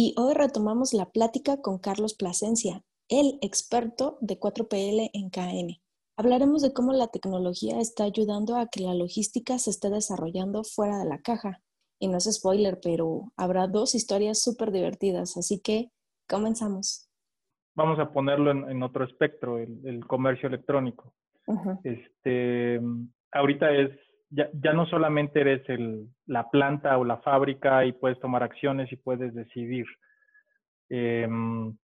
y hoy retomamos la plática con Carlos Plasencia, el experto de 4PL en KN. Hablaremos de cómo la tecnología está ayudando a que la logística se esté desarrollando fuera de la caja. Y no es spoiler, pero habrá dos historias súper divertidas, así que comenzamos. Vamos a ponerlo en, otro espectro, el, comercio electrónico. este, ahorita es ya, ya no solamente eres el, la planta o la fábrica y puedes tomar acciones y puedes decidir. Em,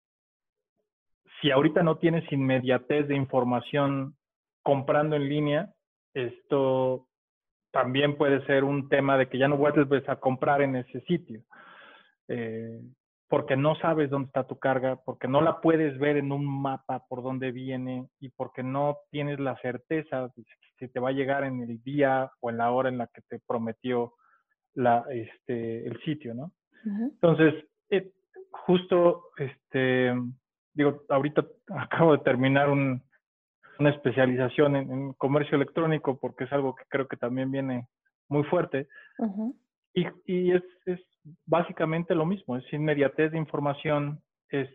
si ahorita no tienes inmediatez de información comprando en línea, esto también puede ser un tema de que ya no vuelves a comprar en ese sitio. Eh, porque no sabes dónde está tu carga, porque no la puedes ver en un mapa por dónde viene y porque no tienes la certeza de si te va a llegar en el día o en la hora en la que te prometió la, este, el sitio, ¿no? Entonces, eh, justo, este, digo, ahorita acabo de terminar una especialización en, comercio electrónico porque es algo que creo que también viene muy fuerte. Y, es, básicamente lo mismo, es inmediatez de información, es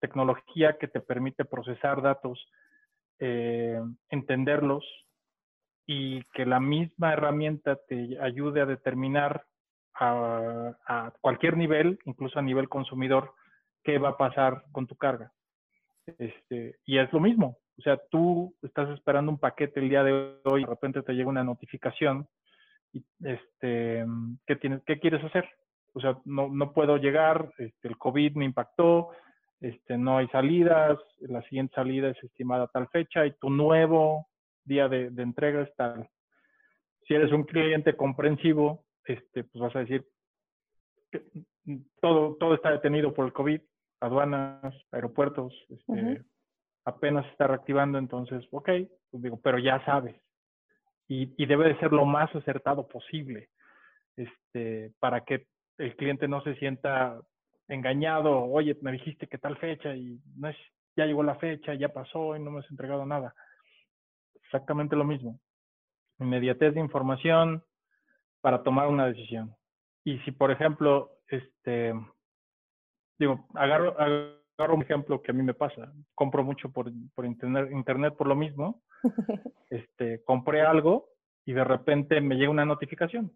tecnología que te permite procesar datos, eh, entenderlos y que la misma herramienta te ayude a determinar a, cualquier nivel, incluso a nivel consumidor, qué va a pasar con tu carga. Este, y es lo mismo, o sea, tú estás esperando un paquete el día de hoy, de repente te llega una notificación este, ¿qué, tienes, ¿qué quieres hacer? o sea, no, no puedo llegar, este, el COVID me impactó, este, no hay salidas, la siguiente salida es estimada a tal fecha y tu nuevo día de, entrega es tal. Si eres un cliente comprensivo, este, pues vas a decir, que todo, todo está detenido por el COVID, aduanas, aeropuertos, este, apenas se está reactivando, entonces, ok, pues digo, pero ya sabes. Y, y, debe de ser lo más acertado posible este, para que el cliente no se sienta engañado, oye, me dijiste que tal fecha y no es, ya llegó la fecha, ya pasó y no me has entregado nada. Exactamente lo mismo. Inmediatez de información para tomar una decisión. Y si, por ejemplo, este, digo, agarro, agarro un ejemplo que a mí me pasa. Compro mucho por, por internet, internet por lo mismo. Este, compré algo y de repente me llega una notificación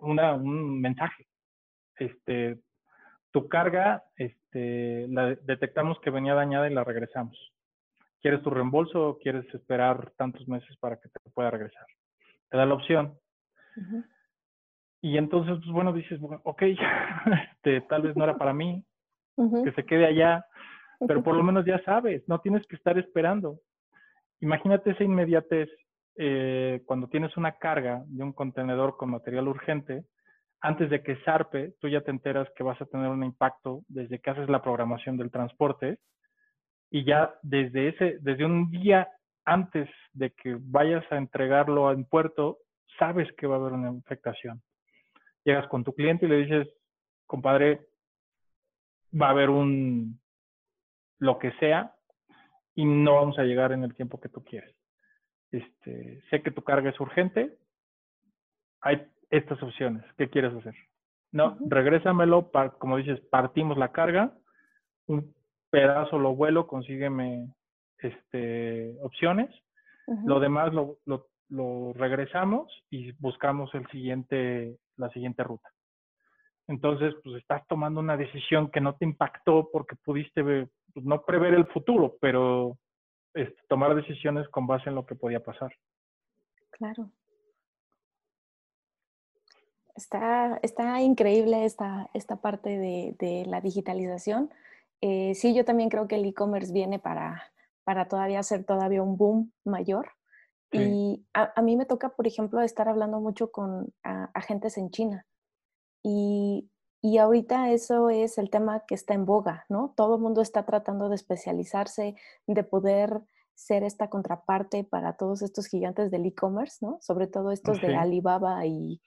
una, un mensaje. Este, tu carga, este, la detectamos que venía dañada y la regresamos. ¿Quieres tu reembolso o quieres esperar tantos meses para que te pueda regresar? Te da la opción. Y entonces, pues bueno, dices, ok, este, tal vez no era para mí, que se quede allá, pero por lo menos ya sabes, no tienes que estar esperando. Imagínate esa inmediatez eh, cuando tienes una carga de un contenedor con material urgente, antes de que zarpe, tú ya te enteras que vas a tener un impacto desde que haces la programación del transporte y ya desde ese, desde un día antes de que vayas a entregarlo en puerto, sabes que va a haber una afectación. Llegas con tu cliente y le dices, compadre, va a haber un lo que sea y no vamos a llegar en el tiempo que tú quieres. Este, sé que tu carga es urgente, hay estas opciones, ¿qué quieres hacer? No, regrésamelo, como dices, partimos la carga, un pedazo lo vuelo, consígueme este, opciones, lo demás lo, lo, lo, regresamos y buscamos el siguiente, la siguiente ruta. Entonces, pues estás tomando una decisión que no te impactó porque pudiste pues, no prever el futuro, pero este, tomar decisiones con base en lo que podía pasar. Claro. Está, está increíble esta, esta parte de, de la digitalización. Eh, sí, yo también creo que el e-commerce viene para, para todavía hacer todavía un boom mayor. Y a, a, mí me toca, por ejemplo, estar hablando mucho con agentes en China. Y Y ahorita eso es el tema que está en boga, ¿no? Todo el mundo está tratando de especializarse, de poder ser esta contraparte para todos estos gigantes del e-commerce, ¿no? Sobre todo estos de Alibaba y,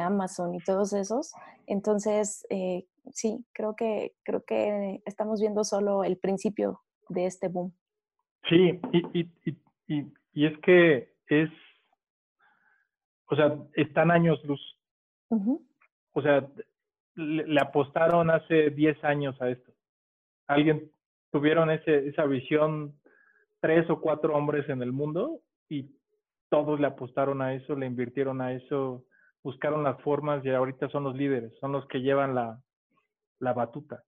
Amazon y todos esos. Entonces, eh, sí, creo que, creo que estamos viendo solo el principio de este boom. Sí, y, y, y, y es que es, o sea, están años luz. O sea, le, apostaron hace 10 años a esto. Alguien tuvieron ese, esa visión, tres o cuatro hombres en el mundo y todos le apostaron a eso, le invirtieron a eso, buscaron las formas y ahorita son los líderes, son los que llevan la, la batuta.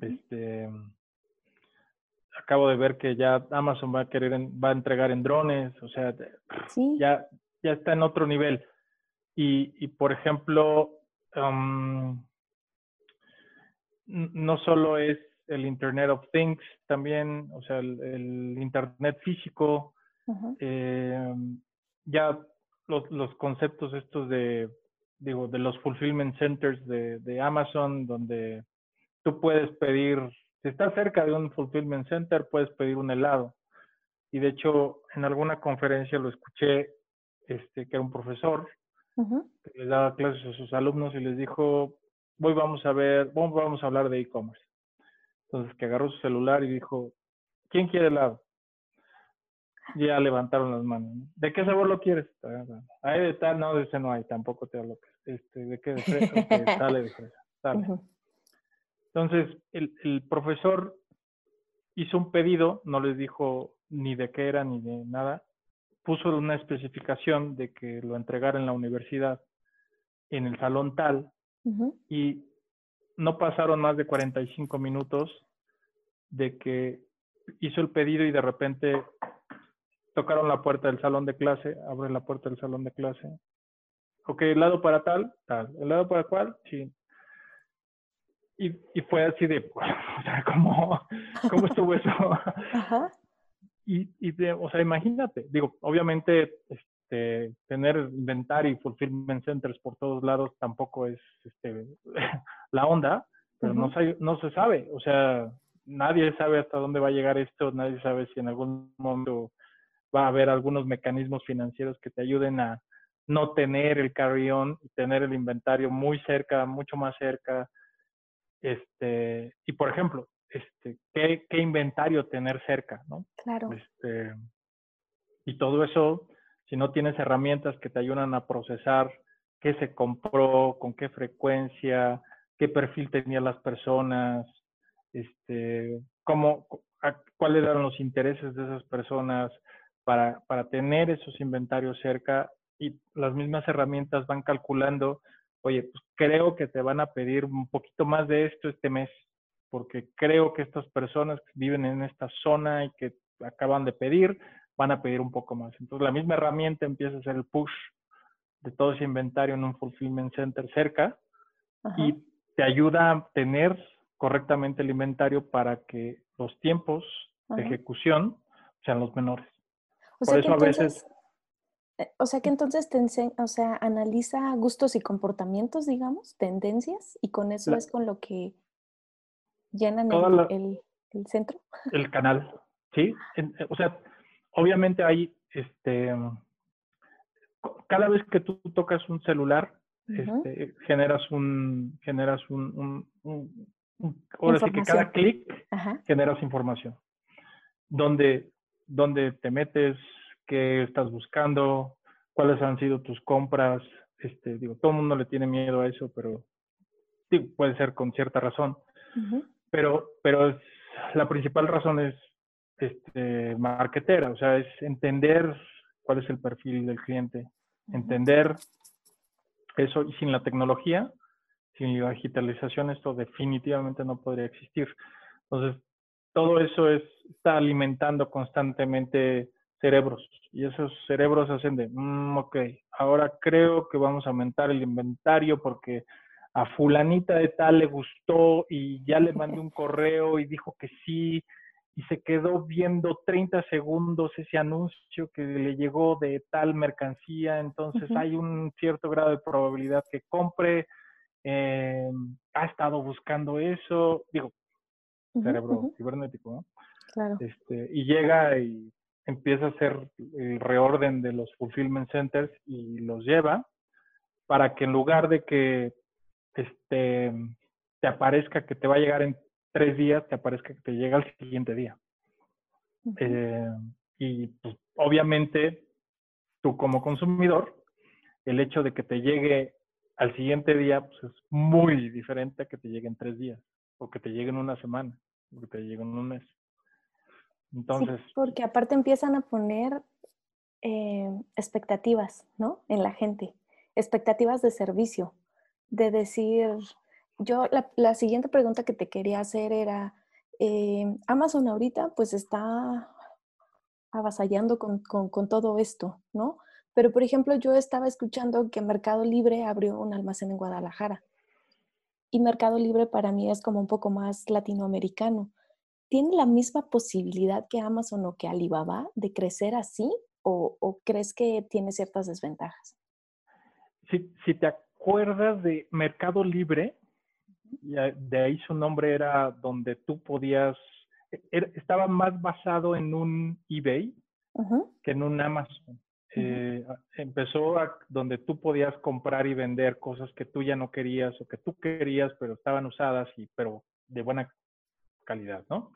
Este acabo de ver que ya Amazon va a querer va a entregar en drones, o sea, ya ya está en otro nivel. Y, y por ejemplo, no solo es el Internet of Things, también, o sea, el, Internet físico, em, ya los, los, conceptos estos de, digo, de los fulfillment centers de, de, Amazon, donde tú puedes pedir, si estás cerca de un fulfillment center, puedes pedir un helado. Y de hecho, en alguna conferencia lo escuché, este, que era un profesor, que les daba clases a sus alumnos y les dijo, hoy vamos a ver, vamos a hablar de e-commerce. Entonces que agarró su celular y dijo, ¿quién quiere helado? Ya levantaron las manos. ¿De qué sabor lo quieres? Ahí de tal, no, de ese no hay, tampoco te hablo. Este, ¿De qué? De fresa, sale de fresa. Entonces, el, el profesor hizo un pedido, no les dijo ni de qué era ni de nada, puso una especificación de que lo entregara en la universidad en el salón tal y no pasaron más de 45 minutos de que hizo el pedido y de repente tocaron la puerta del salón de clase, abre la puerta del salón de clase. Ok, el lado para tal, tal. ¿El lado para cuál? Sí. Y, y fue así de, o sea, ¿cómo, cómo estuvo eso? Ajá. Y, y o sea, imagínate, digo, obviamente este, tener inventario y fulfillment centers por todos lados tampoco es este, la onda, pero no, no se sabe, o sea, nadie sabe hasta dónde va a llegar esto, nadie sabe si en algún momento va a haber algunos mecanismos financieros que te ayuden a no tener el carry-on tener el inventario muy cerca, mucho más cerca. Este, y por ejemplo, este, qué, qué, inventario tener cerca, ¿no? Claro. Este, y todo eso, si no tienes herramientas que te ayudan a procesar qué se compró, con qué frecuencia, qué perfil tenían las personas, este, cómo, cuáles eran los intereses de esas personas para, para tener esos inventarios cerca y las mismas herramientas van calculando, oye, pues creo que te van a pedir un poquito más de esto este mes, porque creo que estas personas que viven en esta zona y que acaban de pedir, van a pedir un poco más. Entonces la misma herramienta empieza a hacer el push de todo ese inventario en un fulfillment center cerca y te ayuda a tener correctamente el inventario para que los tiempos de ejecución sean los menores. Por eso a veces... Eh, o sea que entonces te enseña, o sea, analiza gustos y comportamientos, digamos, tendencias, y con eso es con lo que llenan el, el, centro. El canal, sí. Eh, o sea, obviamente hay, este, cada vez que tú tocas un celular, este, generas un, generas un, ahora sí que cada clic generas información. Donde, donde te metes, qué estás buscando, cuáles han sido tus compras. Este, digo, todo el mundo le tiene miedo a eso, pero puede ser con cierta razón pero, pero la principal razón es este, marketera, o sea, es entender cuál es el perfil del cliente, entender eso y sin la tecnología, sin la digitalización, esto definitivamente no podría existir. Entonces, todo eso es, está alimentando constantemente cerebros y esos cerebros hacen de, mm, ok, ahora creo que vamos a aumentar el inventario porque a fulanita de tal le gustó y ya le mandé un correo y dijo que sí y se quedó viendo 30 segundos ese anuncio que le llegó de tal mercancía, entonces hay un cierto grado de probabilidad que compre eh, ha estado buscando eso, digo, cerebro cibernético, ¿no? Claro. Este, y llega y empieza a hacer el reorden de los fulfillment centers y los lleva para que en lugar de que este, te aparezca que te va a llegar en tres días, te aparezca que te llega al siguiente día. Eh, y pues, obviamente tú como consumidor, el hecho de que te llegue al siguiente día pues, es muy diferente a que te llegue en tres días, o que te llegue en una semana, o que te llegue en un mes. Entonces. porque aparte empiezan a poner eh, expectativas, ¿no? En la gente, expectativas de servicio, de decir, yo la, siguiente pregunta que te quería hacer era, eh, Amazon ahorita pues está avasallando con, con, todo esto, ¿no? Pero, por ejemplo, yo estaba escuchando que Mercado Libre abrió un almacén en Guadalajara. Y Mercado Libre para mí es como un poco más latinoamericano. ¿Tiene la misma posibilidad que Amazon o que Alibaba de crecer así? ¿O, crees que tiene ciertas desventajas? Si, si te acuerdas de Mercado Libre, de ahí su nombre era donde tú podías, e, estaba más basado en un eBay que en un Amazon. Eh, empezó a, donde tú podías comprar y vender cosas que tú ya no querías o que tú querías, pero estaban usadas y pero de buena calidad, ¿no?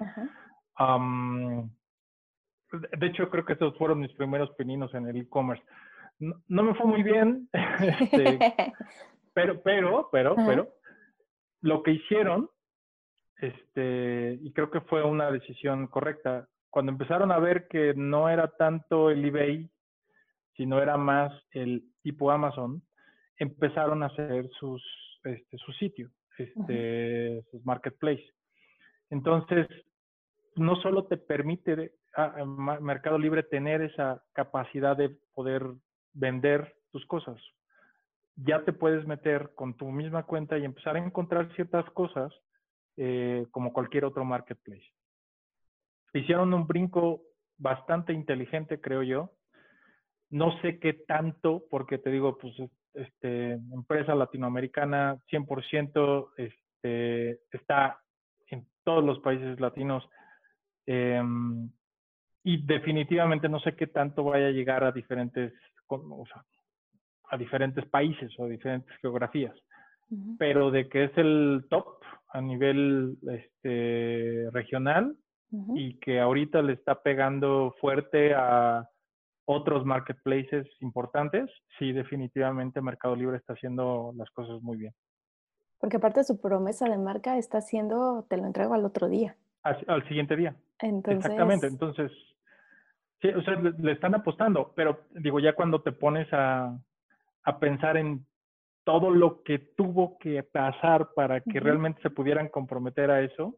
de hecho, creo que esos fueron mis primeros pininos en el e-commerce. No, me fue muy bien, este, pero, pero, pero, pero, lo que hicieron, este, y creo que fue una decisión correcta, cuando empezaron a ver que no era tanto el eBay, sino era más el tipo Amazon, empezaron a hacer sus, este, su sitio, este, sus marketplace. Entonces, no solo te permite a, Mercado Libre tener esa capacidad de poder vender tus cosas, ya te puedes meter con tu misma cuenta y empezar a encontrar ciertas cosas eh, como cualquier otro marketplace. Hicieron un brinco bastante inteligente, creo yo. No sé qué tanto, porque te digo, pues, este, empresa latinoamericana 100% este, está en todos los países latinos. Em, y definitivamente no sé qué tanto vaya a llegar a diferentes, o sea, a diferentes países o a diferentes geografías, pero de que es el top a nivel este, regional y que ahorita le está pegando fuerte a otros marketplaces importantes, sí, definitivamente Mercado Libre está haciendo las cosas muy bien. Porque aparte su promesa de marca está haciendo, te lo entrego al otro día. Al, siguiente día. Exactamente, entonces, sí, o sea, le, están apostando, pero digo, ya cuando te pones a, a pensar en todo lo que tuvo que pasar para que realmente se pudieran comprometer a eso,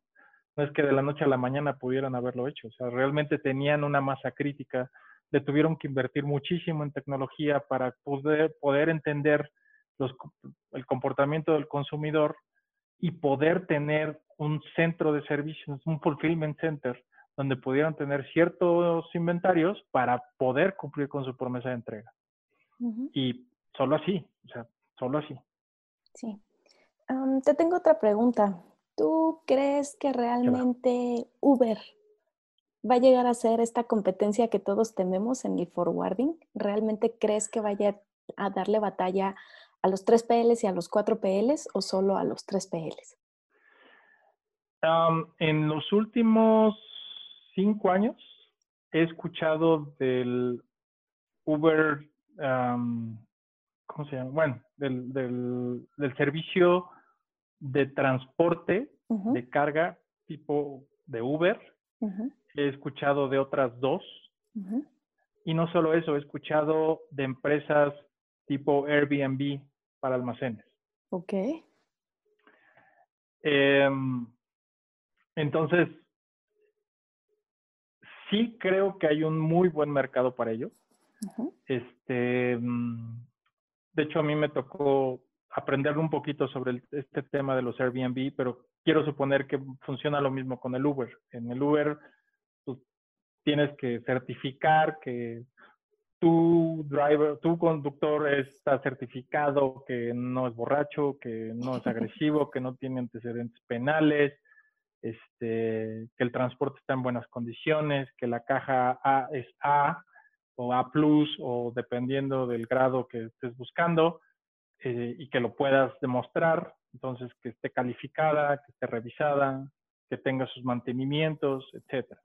no es que de la noche a la mañana pudieran haberlo hecho, o sea, realmente tenían una masa crítica, le tuvieron que invertir muchísimo en tecnología para poder, poder entender los, el comportamiento del consumidor y poder tener un centro de servicios, un fulfillment center, donde pudieran tener ciertos inventarios para poder cumplir con su promesa de entrega. Y Solo así, o sea, solo así. Sí. te tengo otra pregunta. ¿Tú crees que realmente Uber va a llegar a ser esta competencia que todos tememos en el forwarding? ¿Realmente crees que vaya a darle batalla a los 3 PLs y a los 4 PLs o solo a los 3 PLs? en los últimos cinco años he escuchado del Uber ¿cómo se llama? Bueno, del, del, servicio de transporte de carga tipo de Uber. He escuchado de otras dos. Y no solo eso, he escuchado de empresas tipo Airbnb para almacenes. Ok. Em, entonces, sí creo que hay un muy buen mercado para ello. Este, mm, de hecho, a mí me tocó aprender un poquito sobre este tema de los Airbnb, pero quiero suponer que funciona lo mismo con el Uber. En el Uber tú tienes que certificar que tu driver, tu conductor está certificado, que no es borracho, que no es agresivo, que no tiene antecedentes penales, este, que el transporte está en buenas condiciones, que la caja A es A o A plus o dependiendo del grado que estés buscando eh, y que lo puedas demostrar, entonces que esté calificada, que esté revisada, que tenga sus mantenimientos, etcétera.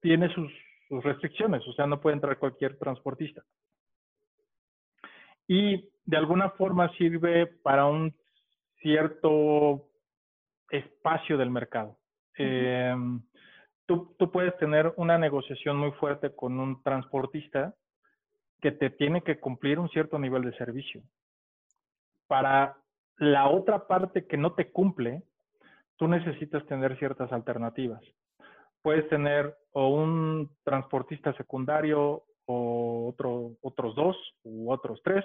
Tiene sus sus restricciones, o sea, no puede entrar cualquier transportista. Y de alguna forma sirve para un cierto espacio del mercado. Em, tú, tú, puedes tener una negociación muy fuerte con un transportista que te tiene que cumplir un cierto nivel de servicio. Para la otra parte que no te cumple, tú necesitas tener ciertas alternativas puedes tener o un transportista secundario o otro, otros dos u otros tres,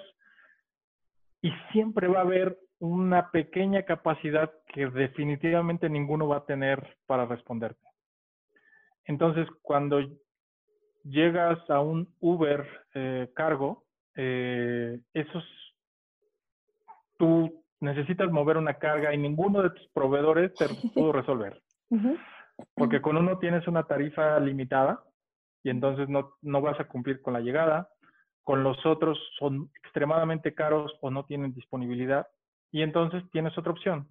y siempre va a haber una pequeña capacidad que definitivamente ninguno va a tener para responderte. Entonces, cuando llegas a un Uber eh, cargo, eh, esos, tú necesitas mover una carga y ninguno de tus proveedores te pudo resolver. Porque con uno tienes una tarifa limitada y entonces no, no vas a cumplir con la llegada. Con los otros son extremadamente caros o no tienen disponibilidad y entonces tienes otra opción.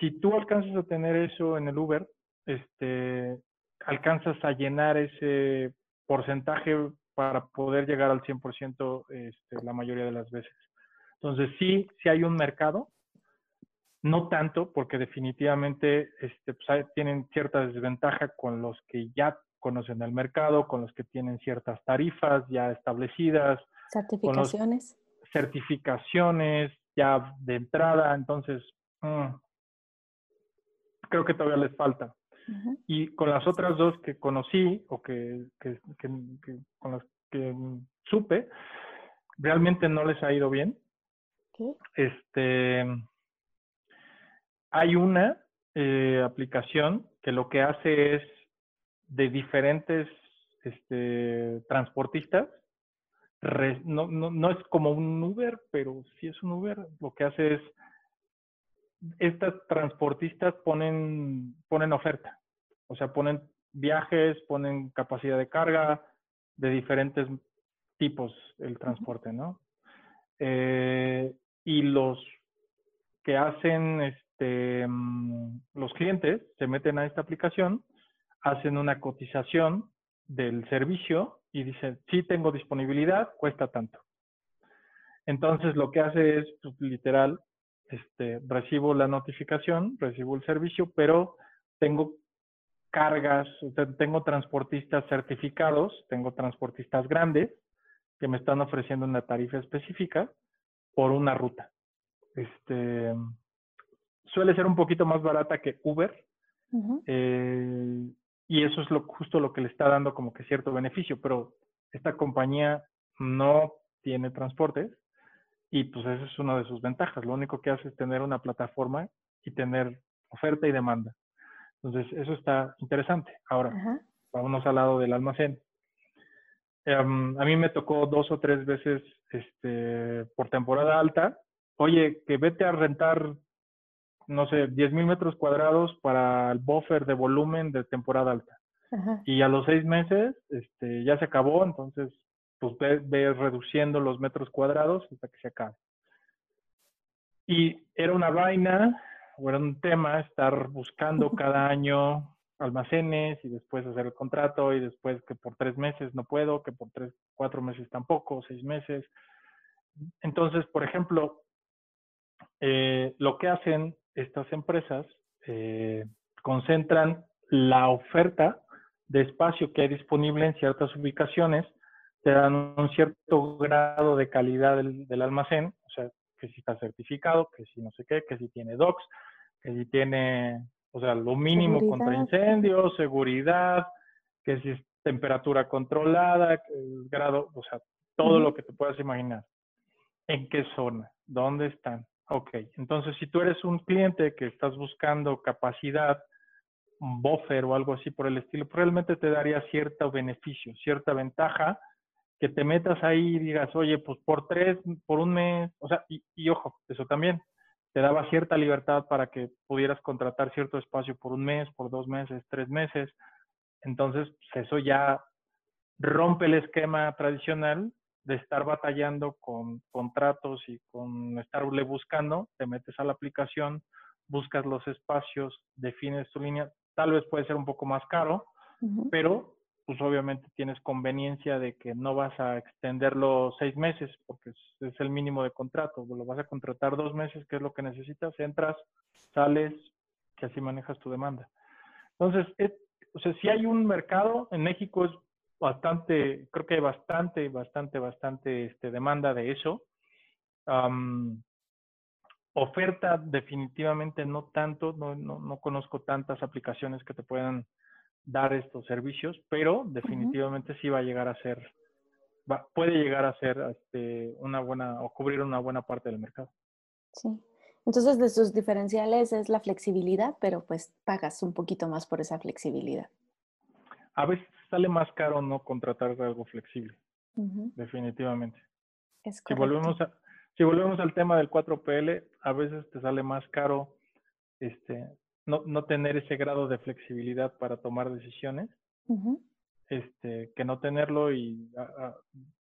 Si tú alcanzas a tener eso en el Uber, este, alcanzas a llenar ese porcentaje para poder llegar al 100% este, la mayoría de las veces. Entonces, sí, sí hay un mercado, no tanto, porque definitivamente este, pues, tienen cierta desventaja con los que ya conocen el mercado, con los que tienen ciertas tarifas ya establecidas. Certificaciones. certificaciones ya de entrada, entonces mm, creo que todavía les falta. Y con las otras dos que conocí o que, con las que supe, realmente no les ha ido bien. Este, hay una eh, aplicación que lo que hace es de diferentes este, transportistas. No, no, no, es como un Uber, pero sí es un Uber. Lo que hace es, estas transportistas ponen, ponen oferta. O sea, ponen viajes, ponen capacidad de carga de diferentes tipos el transporte, ¿no? Eh, y los que hacen este, mm, los clientes se meten a esta aplicación, hacen una cotización del servicio y dicen, sí tengo disponibilidad, cuesta tanto. Entonces lo que hace es, pues, literal, este, recibo la notificación, recibo el servicio, pero tengo cargas, tengo transportistas certificados, tengo transportistas grandes que me están ofreciendo una tarifa específica por una ruta. Este, suele ser un poquito más barata que Uber. Eh, y eso es lo, justo lo que le está dando como que cierto beneficio, pero esta compañía no tiene transportes y pues esa es una de sus ventajas. Lo único que hace es tener una plataforma y tener oferta y demanda. Entonces, eso está interesante. Ahora, vámonos al lado del almacén. Em, a mí me tocó dos o tres veces este, por temporada alta. Oye, que vete a rentar no sé, 10 mil metros cuadrados para el buffer de volumen de temporada alta. Y a los seis meses este, ya se acabó, entonces pues ve, reduciendo los metros cuadrados hasta que se acabe. Y era una vaina, o era un tema estar buscando cada año almacenes y después hacer el contrato y después que por tres meses no puedo, que por tres, cuatro meses tampoco, seis meses. Entonces, por ejemplo, eh, lo que hacen estas empresas eh, concentran la oferta de espacio que hay disponible en ciertas ubicaciones, te dan un cierto grado de calidad del, almacén, o sea, que si está certificado, que si no sé qué, que si tiene docs, que si tiene, o sea, lo mínimo contra incendios, seguridad, que si es temperatura controlada, el grado, o sea, todo lo que te puedas imaginar. ¿En qué zona? ¿Dónde están? Ok, entonces si tú eres un cliente que estás buscando capacidad, un buffer o algo así por el estilo, probablemente te daría cierto beneficio, cierta ventaja que te metas ahí y digas, oye, pues por tres, por un mes, o sea, y, y ojo, eso también, te daba cierta libertad para que pudieras contratar cierto espacio por un mes, por dos meses, tres meses. Entonces, pues, eso ya rompe el esquema tradicional de estar batallando con contratos y con estarle buscando, te metes a la aplicación, buscas los espacios, defines tu línea, tal vez puede ser un poco más caro, pero pues obviamente tienes conveniencia de que no vas a extenderlo seis meses, porque es, el mínimo de contrato, lo vas a contratar dos meses, que es lo que necesitas, entras, sales, que así manejas tu demanda. Entonces, o sea, si hay un mercado, en México es bastante, creo que hay bastante, bastante, bastante este, demanda de eso. oferta definitivamente no tanto, no, no, no, conozco tantas aplicaciones que te puedan dar estos servicios, pero definitivamente sí va a llegar a ser, va, puede llegar a ser este, una buena o cubrir una buena parte del mercado. Sí. Entonces, de sus diferenciales es la flexibilidad, pero pues pagas un poquito más por esa flexibilidad. A veces sale más caro no contratar algo flexible, definitivamente. Es si volvemos a, si volvemos al tema del 4PL, a veces te sale más caro este, no, no tener ese grado de flexibilidad para tomar decisiones, este, que no tenerlo y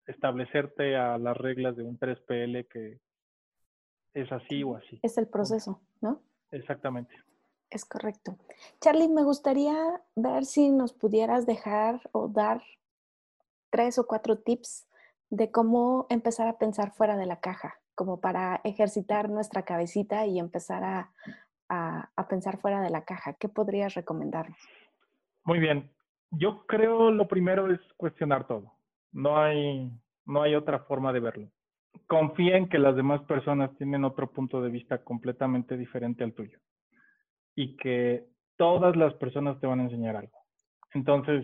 establecerte a las reglas de un 3PL que es así o así. Es el proceso, ¿no? Exactamente. Es correcto. Charlie, me gustaría ver si nos pudieras dejar o dar tres o cuatro tips de cómo empezar a pensar fuera de la caja, como para ejercitar nuestra cabecita y empezar a, a, pensar fuera de la caja. ¿Qué podrías recomendarnos? Muy bien. Yo creo lo primero es cuestionar todo. No hay, no hay otra forma de verlo. Confía en que las demás personas tienen otro punto de vista completamente diferente al tuyo y que todas las personas te van a enseñar algo. Entonces,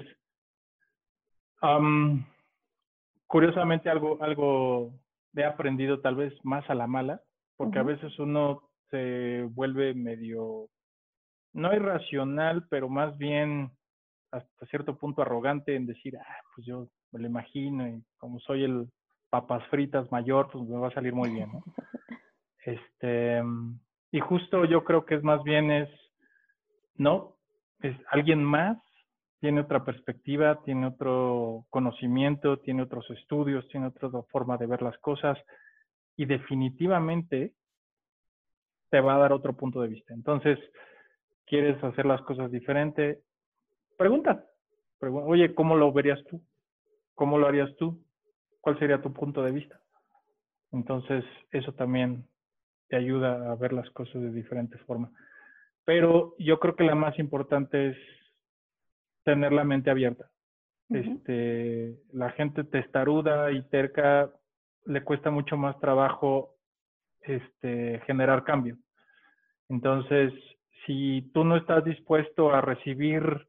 curiosamente algo, algo he aprendido tal vez más a la mala, porque a veces uno se vuelve medio, no irracional, pero más bien hasta cierto punto arrogante en decir, ah, pues yo me lo imagino y como soy el papas fritas mayor, pues me va a salir muy bien, ¿no? Este, y justo yo creo que es más bien es, ¿no? Es alguien más tiene otra perspectiva, tiene otro conocimiento, tiene otros estudios, tiene otra forma de ver las cosas y definitivamente te va a dar otro punto de vista. Entonces, ¿quieres hacer las cosas diferente? Pregunta. Oye, ¿cómo lo verías tú? ¿Cómo lo harías tú? ¿Cuál sería tu punto de vista? Entonces, eso también te ayuda a ver las cosas de diferente forma. Pero yo creo que la más importante es tener la mente abierta. este, la gente testaruda y terca le cuesta mucho más trabajo este, generar cambio. Entonces, si tú no estás dispuesto a recibir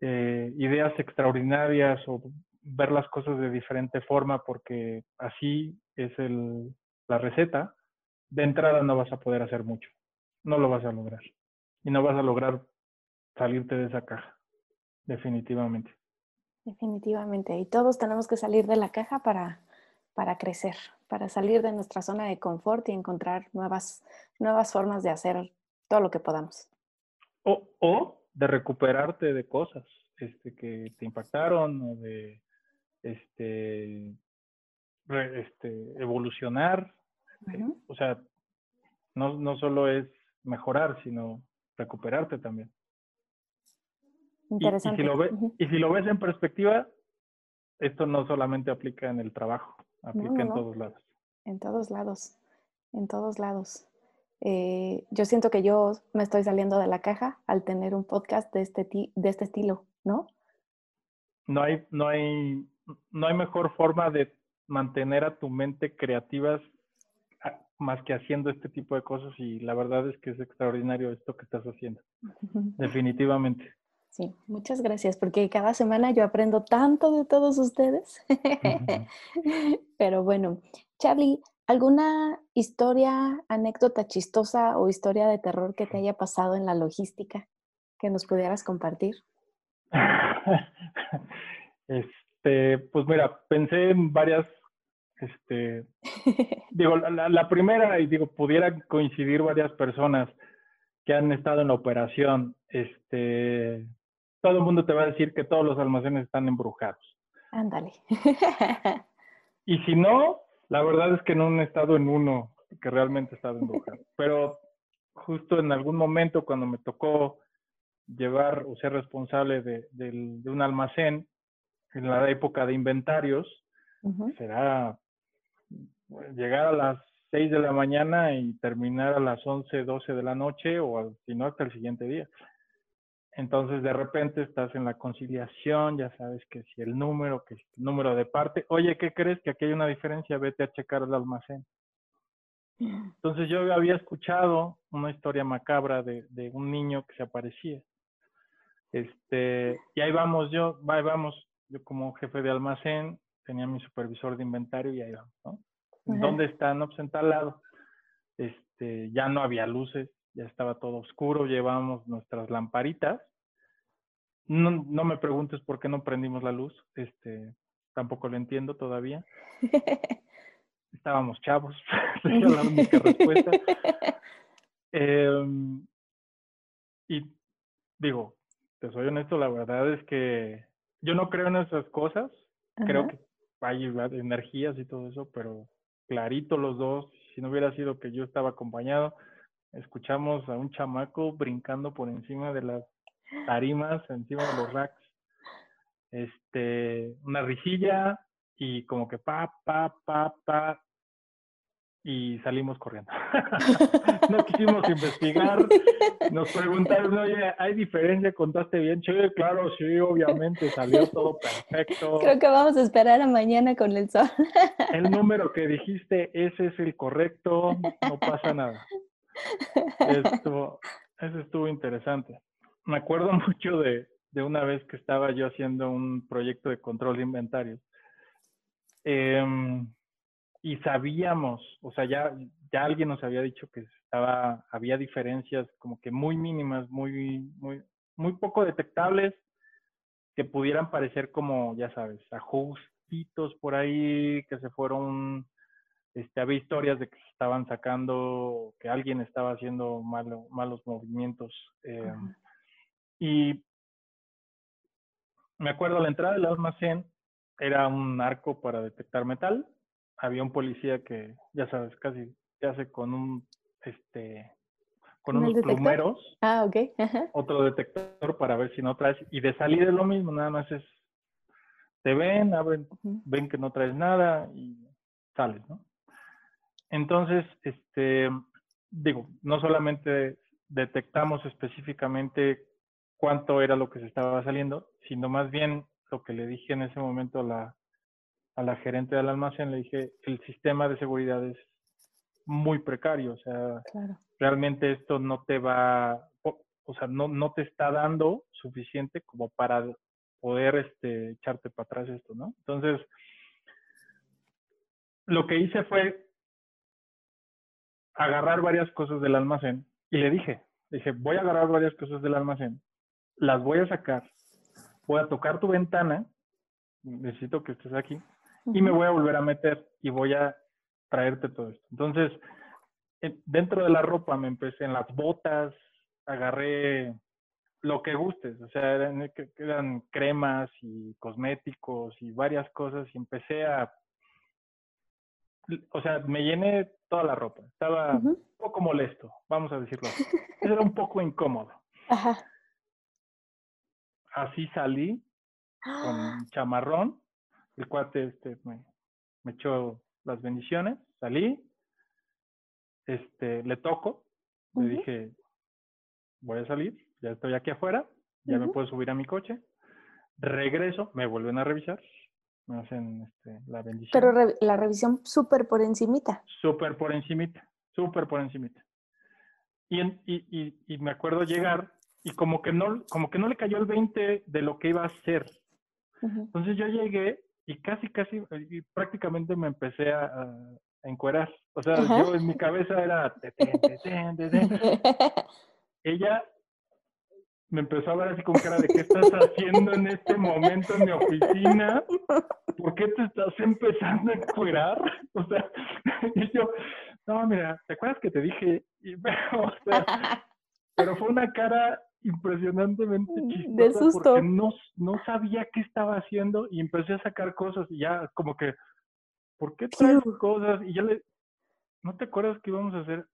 eh, ideas extraordinarias o ver las cosas de diferente forma porque así es el, la receta, de entrada no vas a poder hacer mucho. No lo vas a lograr. Y no vas a lograr salirte de esa caja, definitivamente. Definitivamente. Y todos tenemos que salir de la caja para, para crecer, para salir de nuestra zona de confort y encontrar nuevas, nuevas formas de hacer todo lo que podamos. O, o de recuperarte de cosas este, que te impactaron o de este, este, evolucionar. Eh, o sea, no, no solo es mejorar, sino recuperarte también. Interesante. Y, si lo ves, y si lo ves en perspectiva, esto no solamente aplica en el trabajo, aplica en todos lados. En todos lados, en todos lados. Eh, yo siento que yo me estoy saliendo de la caja al tener un podcast de este, de este estilo, ¿no? No hay, no, hay, no hay mejor forma de mantener a tu mente creativas más que haciendo este tipo de cosas y la verdad es que es extraordinario esto que estás haciendo. Definitivamente. Sí, muchas gracias, porque cada semana yo aprendo tanto de todos ustedes. Pero bueno, Charlie, ¿alguna historia, anécdota chistosa o historia de terror que te haya pasado en la logística que nos pudieras compartir? Este, pues mira, pensé en varias, este, digo, la, primera, y digo, pudiera coincidir varias personas que han estado en la operación, este, todo el mundo te va a decir que todos los almacenes están embrujados. Ándale. y si no, la verdad es que no he estado en uno que realmente estaba embrujado. Pero justo en algún momento cuando me tocó llevar o ser responsable de, un almacén en la época de inventarios, será llegar a las 6 de la mañana y terminar a las 11, 12 de la noche o si no hasta el siguiente día. Entonces de repente estás en la conciliación, ya sabes que si el número, que si el número de parte, oye, ¿qué crees? Que aquí hay una diferencia, vete a checar el almacén. Entonces yo había escuchado una historia macabra de, de un niño que se aparecía. Este, y ahí vamos yo, ahí vamos, yo como jefe de almacén, tenía mi supervisor de inventario y ahí vamos, ¿no? ¿Dónde están? No, pues en tal lado. Este, ya no había luces, ya estaba todo oscuro, llevábamos nuestras lamparitas. No, no me preguntes por qué no prendimos la luz, este, tampoco lo entiendo todavía. Estábamos chavos, la única respuesta. Em, y digo, te soy honesto, la verdad es que yo no creo en esas cosas, creo que hay energías y todo eso, pero clarito los dos, si no hubiera sido que yo estaba acompañado, escuchamos a un chamaco brincando por encima de las tarimas, encima de los racks. Este, una risilla y como que pa, pa, pa, pa, y salimos corriendo. no quisimos investigar, nos preguntaron, oye, ¿hay diferencia? ¿Contaste bien? Sí, claro, sí, obviamente, salió todo perfecto. Creo que vamos a esperar a mañana con el sol. el número que dijiste, ese es el correcto, no pasa nada. Esto, eso estuvo interesante. Me acuerdo mucho de, de, una vez que estaba yo haciendo un proyecto de control de inventarios. Em, y sabíamos, o sea, ya, ya alguien nos había dicho que estaba, había diferencias como que muy mínimas, muy, muy, muy poco detectables, que pudieran parecer como, ya sabes, ajustitos por ahí, que se fueron este, había historias de que se estaban sacando, que alguien estaba haciendo malo, malos movimientos. Eh, y me acuerdo, la entrada del almacén era un arco para detectar metal. Había un policía que, ya sabes, casi se hace con un, este, con unos plumeros. Ah, ok. Otro detector para ver si no traes. Y de salir es lo mismo, nada más es, te ven, abren, ven que no traes nada y sales, ¿no? Entonces, este, digo, no solamente detectamos específicamente cuánto era lo que se estaba saliendo, sino más bien lo que le dije en ese momento a la, a la gerente del almacén, le dije, el sistema de seguridad es muy precario, o sea, realmente esto no te va, o, sea, no, no te está dando suficiente como para poder este, echarte para atrás esto, ¿no? Entonces, lo que hice fue agarrar varias cosas del almacén y le dije, dije, voy a agarrar varias cosas del almacén, las voy a sacar, voy a tocar tu ventana, necesito que estés aquí, y me voy a volver a meter y voy a traerte todo esto. Entonces, dentro de la ropa me empecé en las botas, agarré lo que gustes, o sea, eran, eran cremas y cosméticos y varias cosas y empecé a o sea, me llené toda la ropa. Estaba un poco molesto, vamos a decirlo así. Era un poco incómodo. Ajá. Así salí con ¡Ah! chamarrón. El cuate este me, me echó las bendiciones, salí, este, le toco, le dije, voy a salir, ya estoy aquí afuera, ya me puedo subir a mi coche, regreso, me vuelven a revisar, me hacen este, la bendición. Pero la revisión súper por encimita. Súper por encimita, súper por encimita. Y, y, y, me acuerdo llegar y como que, no, como que no le cayó el 20 de lo que iba a hacer. Entonces yo llegué y casi, casi, y prácticamente me empecé a, a encuerar. O sea, yo en mi cabeza era... Ella me empezó a ver así con cara de qué estás haciendo en este momento en mi oficina, ¿por qué te estás empezando a encuerar? O sea, y yo, no, mira, ¿te acuerdas que te dije? Y, o sea, pero fue una cara impresionantemente chistosa de susto. porque no, no sabía qué estaba haciendo y empecé a sacar cosas y ya como que, ¿por qué traes cosas? Y ya le, ¿no te acuerdas qué íbamos a hacer?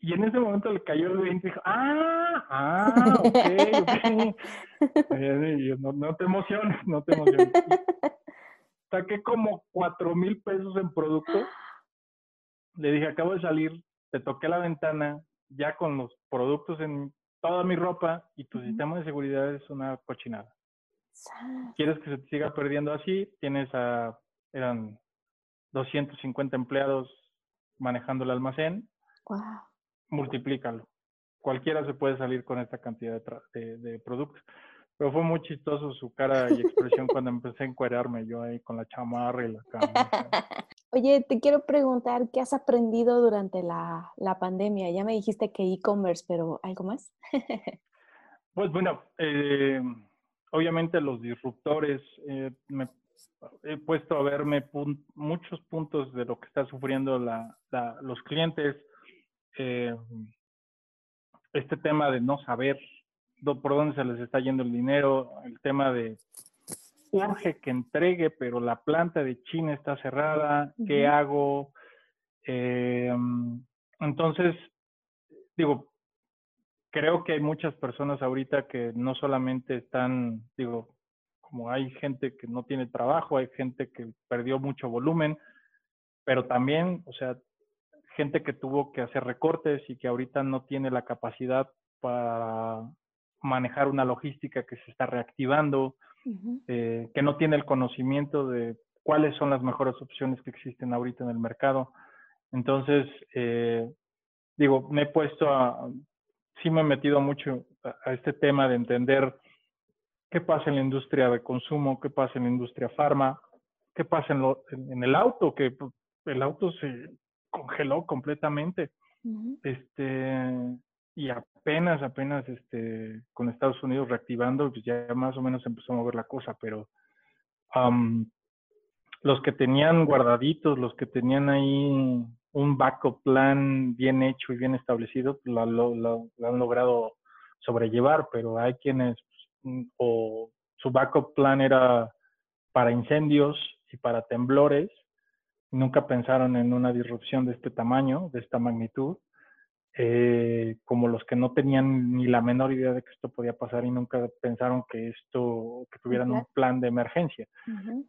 Y en ese momento le cayó el 20 y dijo, ah, ah, ok, ok. Y yo, no, no te emociones, no te emociones. saqué como cuatro mil pesos en producto. Le dije, acabo de salir, te toqué la ventana, ya con los productos en toda mi ropa y tu sistema de seguridad es una cochinada. ¿Quieres que se te siga perdiendo así? Tienes a, eran 250 empleados manejando el almacén. Wow. Multiplícalo. Cualquiera se puede salir con esta cantidad de, de, productos. Pero fue muy chistoso su cara y expresión cuando empecé a encuadrarme yo ahí con la chamarra y la camisa. Oye, te quiero preguntar, ¿qué has aprendido durante la, la pandemia? Ya me dijiste que e-commerce, pero ¿algo más? pues bueno, eh, obviamente los disruptores, eh, me he puesto a verme muchos puntos de lo que está sufriendo la, los clientes. Eh, este tema de no saber por dónde se les está yendo el dinero, el tema de urge que entregue, pero la planta de China está cerrada, ¿qué hago? Eh, entonces, digo, creo que hay muchas personas ahorita que no solamente están, digo, como hay gente que no tiene trabajo, hay gente que perdió mucho volumen, pero también, o sea, gente que tuvo que hacer recortes y que ahorita no tiene la capacidad para manejar una logística que se está reactivando, eh, que no tiene el conocimiento de cuáles son las mejores opciones que existen ahorita en el mercado. Entonces, eh, digo, me he puesto a, sí me he metido mucho a, este tema de entender qué pasa en la industria de consumo, qué pasa en la industria farma, qué pasa en, en, el auto, que pues, el auto se congeló completamente. Este, y apenas, apenas este, con Estados Unidos reactivando, pues ya más o menos empezó a mover la cosa, pero los que tenían guardaditos, los que tenían ahí un backup plan bien hecho y bien establecido, pues lo, lo, han logrado sobrellevar, pero hay quienes mm, o su backup plan era para incendios y para temblores, nunca pensaron en una disrupción de este tamaño, de esta magnitud, eh, como los que no tenían ni la menor idea de que esto podía pasar y nunca pensaron que esto, que tuvieran un plan de emergencia.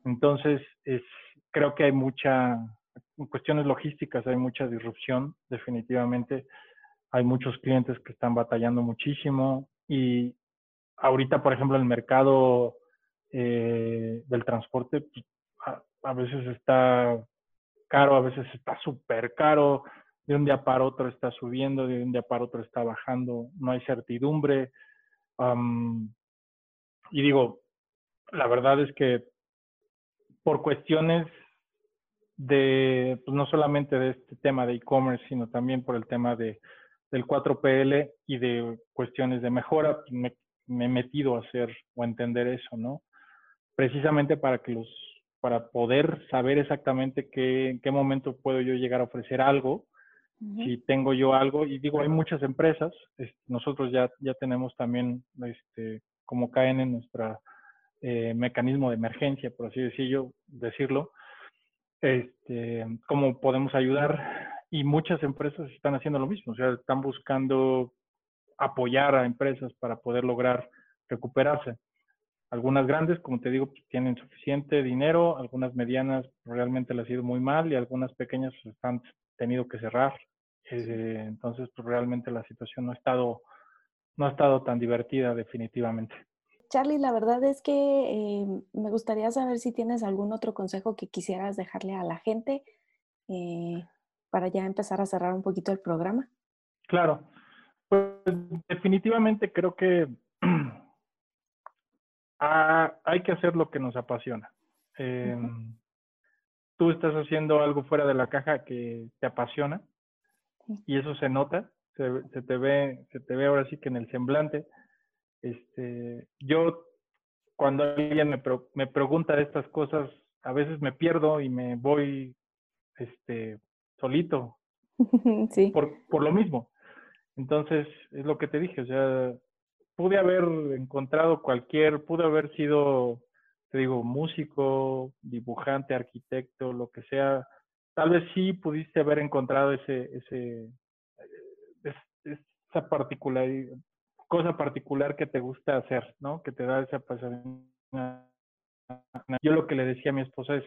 Entonces, es, creo que hay mucha, en cuestiones logísticas hay mucha disrupción, definitivamente. Hay muchos clientes que están batallando muchísimo y ahorita, por ejemplo, el mercado eh, del transporte pues, a, a veces está caro, a veces está súper caro de un día para otro está subiendo, de un día para otro está bajando, no hay certidumbre. y digo, la verdad es que por cuestiones de, pues no solamente de este tema de e-commerce, sino también por el tema de, del 4PL y de cuestiones de mejora, pues, me, he metido a hacer o entender eso, ¿no? Precisamente para que los, para poder saber exactamente qué, en qué momento puedo yo llegar a ofrecer algo si tengo yo algo, y digo, hay muchas empresas, nosotros ya, ya tenemos también, este, como caen en nuestro eh, mecanismo de emergencia, por así decirlo, decirlo este, cómo podemos ayudar, y muchas empresas están haciendo lo mismo, o sea, están buscando apoyar a empresas para poder lograr recuperarse. Algunas grandes, como te digo, pues, tienen suficiente dinero, algunas medianas realmente les ha ido muy mal y algunas pequeñas están tenido que cerrar eh, entonces, pues realmente la situación no ha estado, no ha estado tan divertida definitivamente. Charlie, la verdad es que eh, me gustaría saber si tienes algún otro consejo que quisieras dejarle a la gente eh, para ya empezar a cerrar un poquito el programa. Claro, pues definitivamente creo que hay que hacer lo que nos apasiona. Em, tú estás haciendo algo fuera de la caja que te apasiona y eso se nota, se, te ve, se te ve ahora sí que en el semblante. Este, yo, cuando alguien me, me pregunta estas cosas, a veces me pierdo y me voy este, solito. Sí. Por, por lo mismo. Entonces, es lo que te dije, o sea, pude haber encontrado cualquier, pude haber sido, te digo, músico, dibujante, arquitecto, lo que sea. Tal vez sí pudiste haber encontrado ese, ese, esa particular, cosa particular que te gusta hacer, ¿no? Que te da esa pasión. Yo lo que le decía a mi esposa es,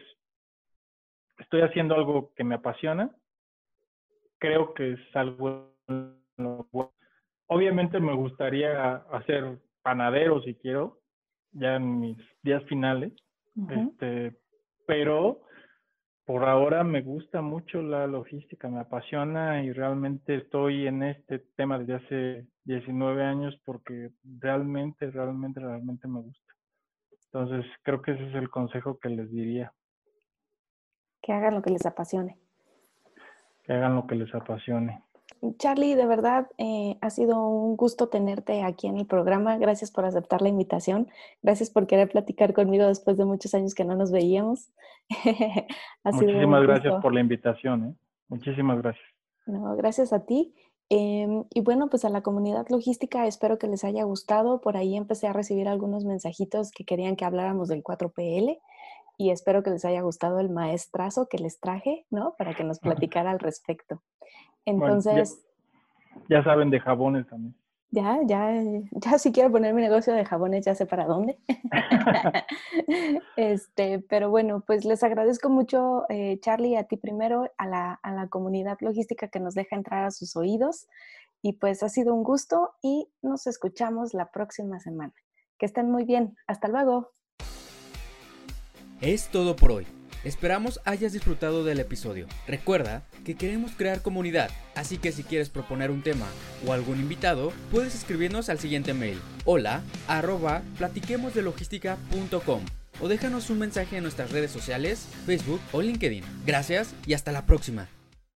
estoy haciendo algo que me apasiona, creo que es algo Obviamente me gustaría hacer panadero si quiero, ya en mis días finales, este, pero por ahora me gusta mucho la logística, me apasiona y realmente estoy en este tema desde hace 19 años porque realmente, realmente, realmente me gusta. Entonces, creo que ese es el consejo que les diría. Que hagan lo que les apasione. Que hagan lo que les apasione. Charlie, de verdad eh, ha sido un gusto tenerte aquí en el programa. Gracias por aceptar la invitación. Gracias por querer platicar conmigo después de muchos años que no nos veíamos. Muchísimas gracias por la invitación. ¿eh? Muchísimas gracias. No, gracias a ti. Em, y bueno, pues a la comunidad logística espero que les haya gustado. Por ahí empecé a recibir algunos mensajitos que querían que habláramos del 4PL y espero que les haya gustado el maestrazo que les traje, ¿no? Para que nos platicara al respecto. Entonces... ya, saben de jabones también. Ya, ya, ya si quiero poner mi negocio de jabones, ya sé para dónde. este, pero bueno, pues les agradezco mucho, eh, Charlie, a ti primero, a la, a la comunidad logística que nos deja entrar a sus oídos. Y pues ha sido un gusto y nos escuchamos la próxima semana. Que estén muy bien. Hasta luego. Es todo por hoy. Esperamos hayas disfrutado del episodio. Recuerda que queremos crear comunidad, así que si quieres proponer un tema o algún invitado, puedes escribirnos al siguiente mail: hola arroba platiquemosdelogística.com o déjanos un mensaje en nuestras redes sociales, Facebook o LinkedIn. Gracias y hasta la próxima.